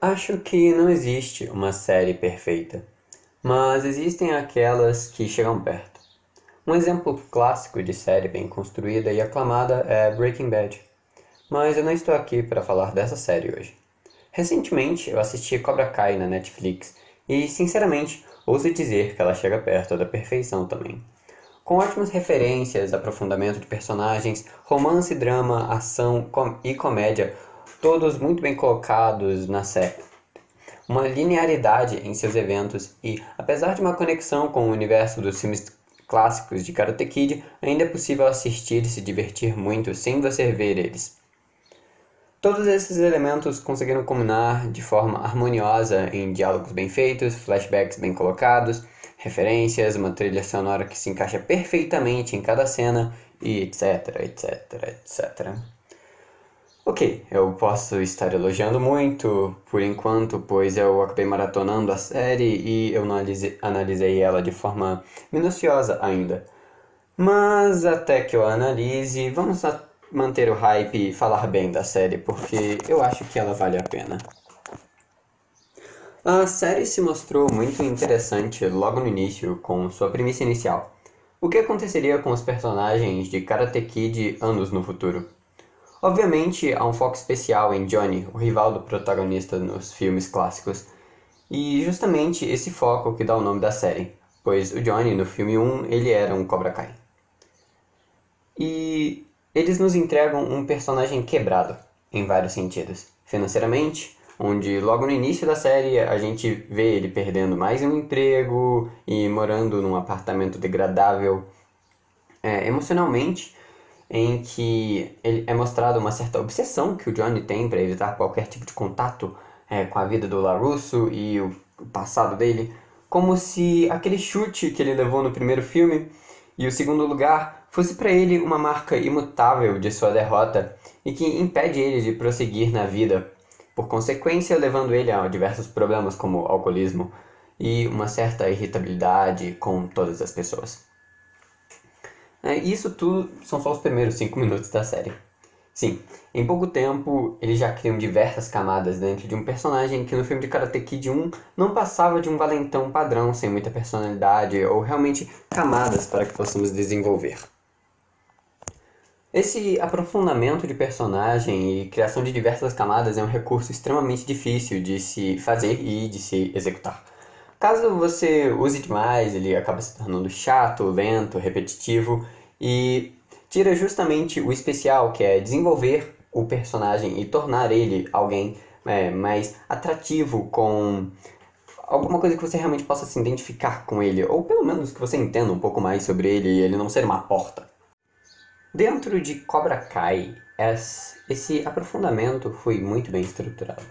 Acho que não existe uma série perfeita, mas existem aquelas que chegam perto. Um exemplo clássico de série bem construída e aclamada é Breaking Bad. Mas eu não estou aqui para falar dessa série hoje. Recentemente eu assisti Cobra Kai na Netflix e, sinceramente, ouso dizer que ela chega perto da perfeição também. Com ótimas referências, aprofundamento de personagens, romance, drama, ação e comédia, todos muito bem colocados na série. Uma linearidade em seus eventos e, apesar de uma conexão com o universo dos filmes clássicos de Karate Kid, ainda é possível assistir e se divertir muito sem você ver eles. Todos esses elementos conseguiram combinar de forma harmoniosa em diálogos bem feitos, flashbacks bem colocados, referências, uma trilha sonora que se encaixa perfeitamente em cada cena e etc, etc, etc. Ok, eu posso estar elogiando muito por enquanto, pois eu acabei maratonando a série e eu não analisei ela de forma minuciosa ainda. Mas até que eu analise, vamos manter o hype e falar bem da série, porque eu acho que ela vale a pena. A série se mostrou muito interessante logo no início, com sua premissa inicial. O que aconteceria com os personagens de Karate Kid anos no futuro? Obviamente, há um foco especial em Johnny, o rival do protagonista nos filmes clássicos, e justamente esse foco que dá o nome da série, pois o Johnny no filme 1 ele era um Cobra Kai. E eles nos entregam um personagem quebrado em vários sentidos, financeiramente, onde logo no início da série a gente vê ele perdendo mais um emprego e morando num apartamento degradável, é, emocionalmente em que é mostrado uma certa obsessão que o Johnny tem para evitar qualquer tipo de contato é, com a vida do LaRusso e o passado dele, como se aquele chute que ele levou no primeiro filme e o segundo lugar fosse para ele uma marca imutável de sua derrota e que impede ele de prosseguir na vida, por consequência levando ele a diversos problemas como alcoolismo e uma certa irritabilidade com todas as pessoas. É, isso tudo são só os primeiros 5 minutos da série. Sim, em pouco tempo eles já criam diversas camadas dentro de um personagem que no filme de Karate Kid 1 não passava de um valentão padrão sem muita personalidade ou realmente camadas para que possamos desenvolver. Esse aprofundamento de personagem e criação de diversas camadas é um recurso extremamente difícil de se fazer e de se executar. Caso você use demais, ele acaba se tornando chato, lento, repetitivo e tira justamente o especial, que é desenvolver o personagem e tornar ele alguém é, mais atrativo com alguma coisa que você realmente possa se identificar com ele, ou pelo menos que você entenda um pouco mais sobre ele e ele não ser uma porta. Dentro de Cobra Kai, esse aprofundamento foi muito bem estruturado.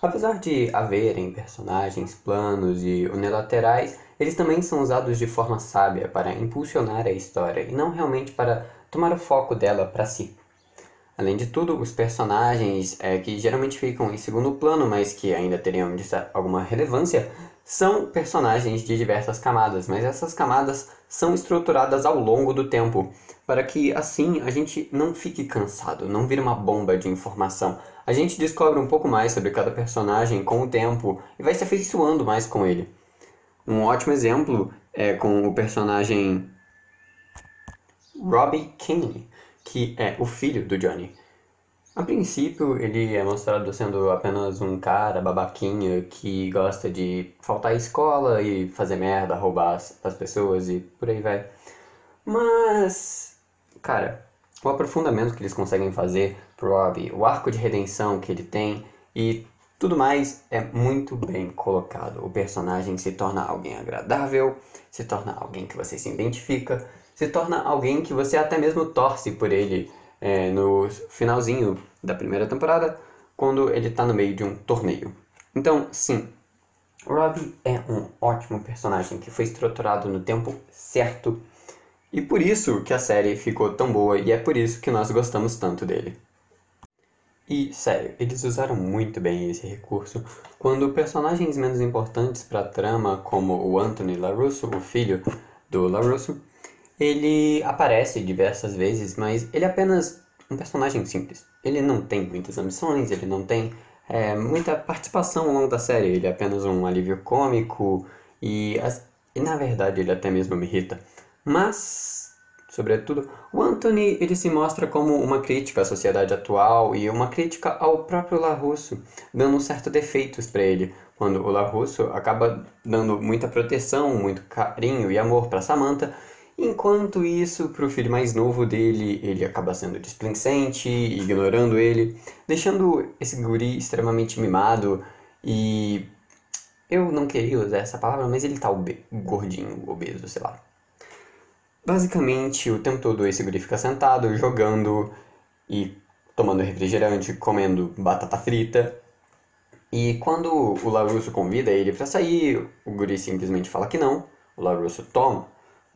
Apesar de haverem personagens planos e unilaterais, eles também são usados de forma sábia para impulsionar a história e não realmente para tomar o foco dela para si. Além de tudo, os personagens é, que geralmente ficam em segundo plano, mas que ainda teriam alguma relevância, são personagens de diversas camadas, mas essas camadas são estruturadas ao longo do tempo, para que assim a gente não fique cansado, não vire uma bomba de informação. A gente descobre um pouco mais sobre cada personagem com o tempo e vai se afeiçoando mais com ele. Um ótimo exemplo é com o personagem Robbie King, que é o filho do Johnny. A princípio, ele é mostrado sendo apenas um cara babaquinha que gosta de faltar à escola e fazer merda, roubar as, as pessoas e por aí vai. Mas, cara, o aprofundamento que eles conseguem fazer pro Robbie, o arco de redenção que ele tem e tudo mais é muito bem colocado. O personagem se torna alguém agradável, se torna alguém que você se identifica, se torna alguém que você até mesmo torce por ele é, no finalzinho da primeira temporada, quando ele está no meio de um torneio. Então, sim, Robbie é um ótimo personagem que foi estruturado no tempo certo e por isso que a série ficou tão boa e é por isso que nós gostamos tanto dele. E, sério, eles usaram muito bem esse recurso quando personagens menos importantes para a trama, como o Anthony LaRusso, o filho do LaRusso, ele aparece diversas vezes, mas ele é apenas um personagem simples. Ele não tem muitas ambições, ele não tem é, muita participação ao longo da série. Ele é apenas um alívio cômico e, e na verdade ele até mesmo me irrita. Mas, sobretudo, o Anthony ele se mostra como uma crítica à sociedade atual e uma crítica ao próprio LaRusso, dando certos defeitos para ele, quando o LaRusso acaba dando muita proteção, muito carinho e amor para Samantha, enquanto isso, para o filho mais novo dele, ele acaba sendo displicente, ignorando ele, deixando esse guri extremamente mimado e eu não queria usar essa palavra, mas ele tá obe gordinho, obeso, sei lá. Basicamente, o tempo todo esse guri fica sentado, jogando e tomando refrigerante, comendo batata frita. E quando o LaRusso convida ele para sair, o guri simplesmente fala que não. O LaRusso toma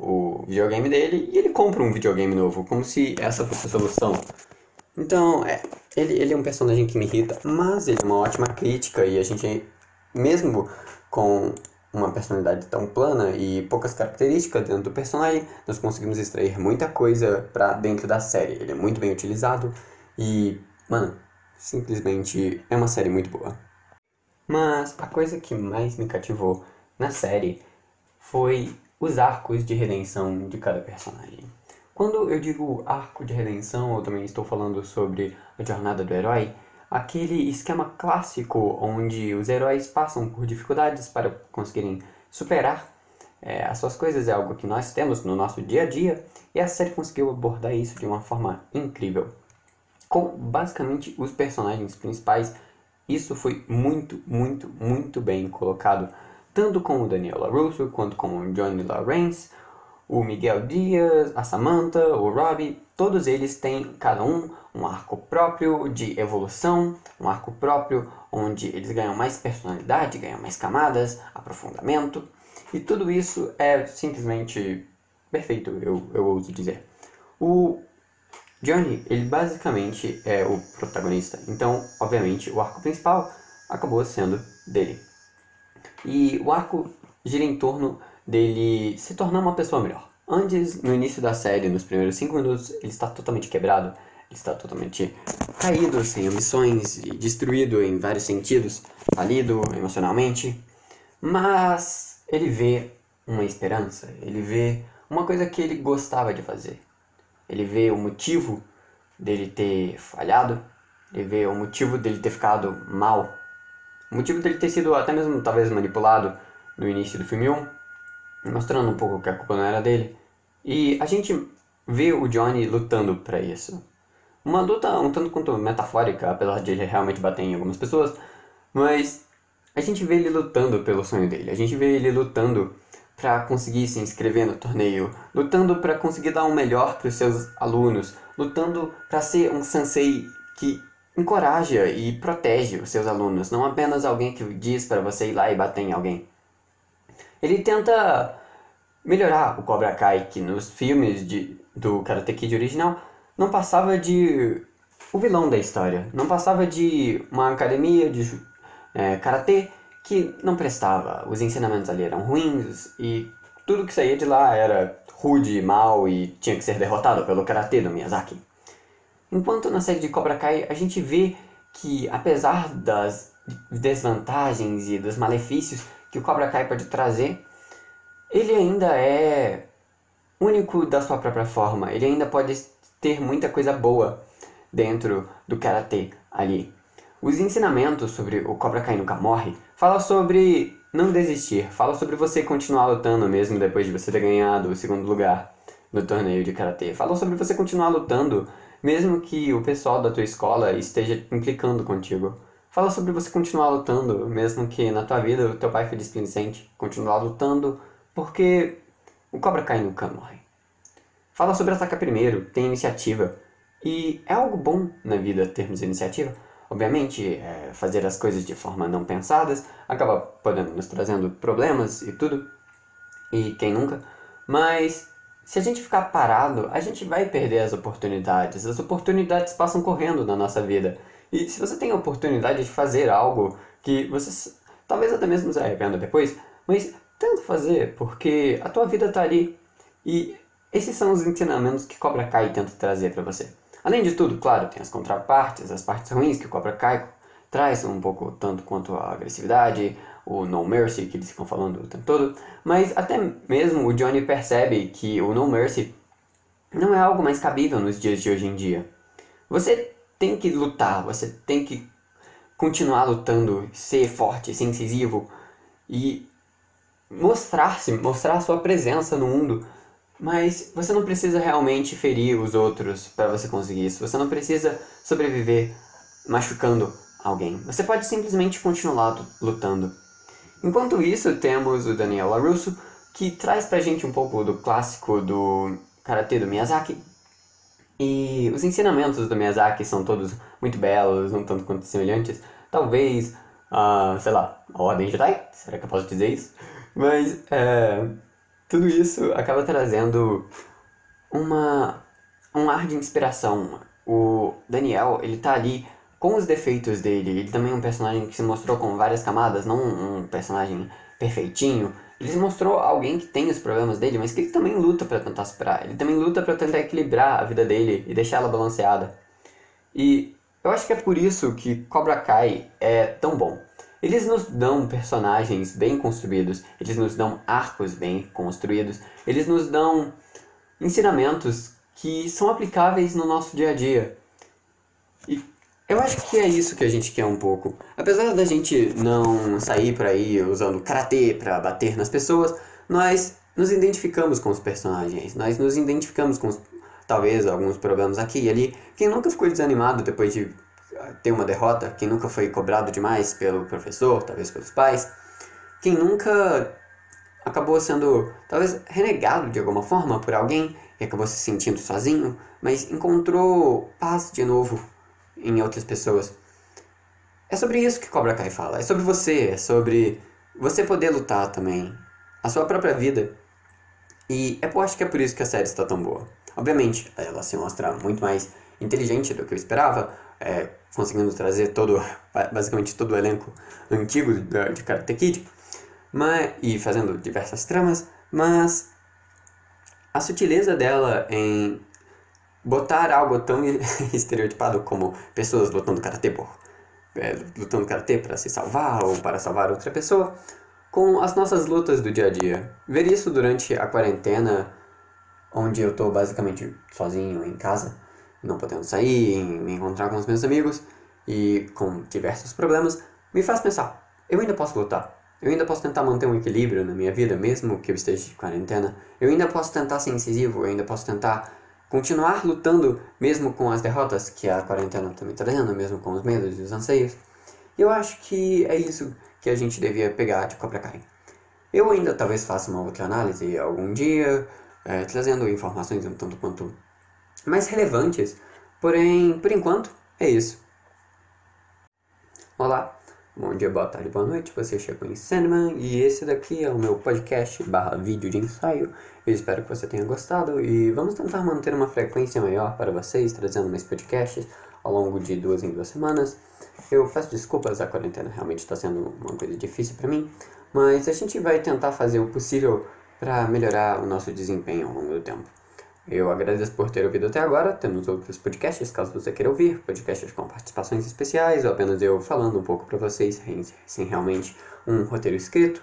o videogame dele e ele compra um videogame novo, como se essa fosse a solução. Então, é, ele, ele é um personagem que me irrita, mas ele é uma ótima crítica e a gente, mesmo com uma personalidade tão plana e poucas características dentro do personagem, nós conseguimos extrair muita coisa para dentro da série. Ele é muito bem utilizado e, mano, simplesmente é uma série muito boa. Mas a coisa que mais me cativou na série foi os arcos de redenção de cada personagem. Quando eu digo arco de redenção, eu também estou falando sobre a jornada do herói, aquele esquema clássico onde os heróis passam por dificuldades para conseguirem superar é, as suas coisas, é algo que nós temos no nosso dia a dia, e a série conseguiu abordar isso de uma forma incrível. Com basicamente os personagens principais, isso foi muito, muito, muito bem colocado, tanto com o Daniel LaRusso quanto com o Johnny Lawrence, o Miguel Dias, a Samantha, o Robbie, todos eles têm cada um um arco próprio de evolução, um arco próprio onde eles ganham mais personalidade, ganham mais camadas, aprofundamento, e tudo isso é simplesmente perfeito, eu, eu ouso dizer. O Johnny, ele basicamente é o protagonista, então, obviamente, o arco principal acabou sendo dele. E o arco gira em torno dele se tornar uma pessoa melhor. Antes, no início da série, nos primeiros 5 minutos, ele está totalmente quebrado, está totalmente caído, sem ambições e destruído em vários sentidos, falido emocionalmente, mas ele vê uma esperança, ele vê uma coisa que ele gostava de fazer. Ele vê o motivo dele ter falhado, ele vê o motivo dele ter ficado mal, o motivo dele ter sido até mesmo talvez manipulado no início do filme 1, mostrando um pouco que a culpa não era dele. E a gente vê o Johnny lutando para isso. Uma luta um tanto quanto metafórica, apesar de ele realmente bater em algumas pessoas, mas a gente vê ele lutando pelo sonho dele, a gente vê ele lutando para conseguir se inscrever no torneio, lutando para conseguir dar o um melhor para os seus alunos, lutando para ser um sensei que encoraja e protege os seus alunos, não apenas alguém que diz para você ir lá e bater em alguém. Ele tenta melhorar o Cobra Kai, que nos filmes de, do Karate Kid original não passava de o vilão da história, não passava de uma academia de é, karatê que não prestava. Os ensinamentos ali eram ruins e tudo que saía de lá era rude, mal e tinha que ser derrotado pelo karatê do Miyazaki. Enquanto na série de Cobra Kai a gente vê que apesar das desvantagens e dos malefícios que o Cobra Kai pode trazer, ele ainda é único da sua própria forma. Ele ainda pode ter muita coisa boa dentro do karatê ali. Os ensinamentos sobre o Cobra Kai nunca morre fala sobre não desistir, fala sobre você continuar lutando mesmo depois de você ter ganhado o segundo lugar no torneio de karatê. Fala sobre você continuar lutando mesmo que o pessoal da tua escola esteja implicando contigo. Fala sobre você continuar lutando, mesmo que na tua vida o teu pai foi displicente. Continuar lutando, porque o Cobra Kai nunca morre. Fala sobre atacar primeiro, tem iniciativa. E é algo bom na vida termos iniciativa. Obviamente, é, fazer as coisas de forma não pensadas acaba podendo nos trazendo problemas e tudo. E quem nunca? Mas se a gente ficar parado, a gente vai perder as oportunidades. As oportunidades passam correndo na nossa vida. E se você tem a oportunidade de fazer algo que você talvez até mesmo se arrependa depois, mas tenta fazer, porque a tua vida está ali. E esses são os ensinamentos que Cobra Kai tenta trazer para você. Além de tudo, claro, tem as contrapartes, as partes ruins que Cobra Kai traz um pouco tanto quanto a agressividade, o No Mercy que eles ficam falando o tempo todo, mas até mesmo o Johnny percebe que o No Mercy não é algo mais cabível nos dias de hoje em dia. Você tem que lutar, você tem que continuar lutando, ser forte, ser incisivo e mostrar-se, mostrar sua presença no mundo. Mas você não precisa realmente ferir os outros para você conseguir isso. Você não precisa sobreviver machucando alguém. Você pode simplesmente continuar lutando. Enquanto isso, temos o Daniel LaRusso, que traz pra gente um pouco do clássico do Karate do Miyazaki. E os ensinamentos do Miyazaki são todos muito belos, um tanto quanto semelhantes. Talvez, uh, sei lá, a Ordem Jedi, será que eu posso dizer isso? Mas, é, tudo isso acaba trazendo uma, um ar de inspiração. O Daniel, ele tá ali com os defeitos dele. Ele também é um personagem que se mostrou com várias camadas, não um personagem perfeitinho. Ele se mostrou alguém que tem os problemas dele, mas que ele também luta para tentar superar. Ele também luta para tentar equilibrar a vida dele e deixar ela balanceada. E eu acho que é por isso que Cobra Kai é tão bom. Eles nos dão personagens bem construídos, eles nos dão arcos bem construídos, eles nos dão ensinamentos que são aplicáveis no nosso dia a dia. E eu acho que é isso que a gente quer um pouco. Apesar da gente não sair por aí usando karatê para bater nas pessoas, nós nos identificamos com os personagens, nós nos identificamos com os, talvez alguns problemas aqui e ali. Quem nunca ficou desanimado depois de ah, ter uma derrota, quem nunca foi cobrado demais pelo professor, talvez pelos pais, quem nunca acabou sendo talvez renegado de alguma forma por alguém e acabou se sentindo sozinho, mas encontrou paz de novo em outras pessoas. É sobre isso que Cobra Kai fala. É sobre você, é sobre você poder lutar também. A sua própria vida. E eu acho que é por isso que a série está tão boa. Obviamente, ela se mostra muito mais inteligente do que eu esperava, é, conseguindo trazer todo, basicamente todo o elenco antigo de Karate Kid, mas, e fazendo diversas tramas, mas a sutileza dela em botar algo tão estereotipado como pessoas lutando karatê por é, lutando karatê para se salvar ou para salvar outra pessoa com as nossas lutas do dia a dia. Ver isso durante a quarentena, onde eu estou basicamente sozinho em casa, não podendo sair, me encontrar com os meus amigos e com diversos problemas, me faz pensar: eu ainda posso lutar. Eu ainda posso tentar manter um equilíbrio na minha vida, mesmo que eu esteja de quarentena. Eu ainda posso tentar ser incisivo, eu ainda posso tentar continuar lutando mesmo com as derrotas que a quarentena também está trazendo, mesmo com os medos e os anseios. Eu acho que é isso que a gente devia pegar de Cobra Kai. Eu ainda talvez faça uma outra análise algum dia, é, trazendo informações um tanto quanto mais relevantes, porém, por enquanto, é isso. Olá, Bom dia, boa tarde, boa noite, você chegou em Sandman e esse daqui é o meu podcast barra vídeo de ensaio. Eu espero que você tenha gostado e vamos tentar manter uma frequência maior para vocês, trazendo mais podcasts ao longo de duas em duas semanas. Eu peço desculpas, a quarentena realmente está sendo uma coisa difícil para mim, mas a gente vai tentar fazer o possível para melhorar o nosso desempenho ao longo do tempo. Eu agradeço por ter ouvido até agora. Temos outros podcasts, caso você queira ouvir, podcasts com participações especiais, ou apenas eu falando um pouco para vocês, sem realmente um roteiro escrito.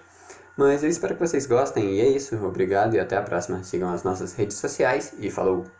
Mas eu espero que vocês gostem e é isso. Obrigado e até a próxima. Sigam as nossas redes sociais e falou!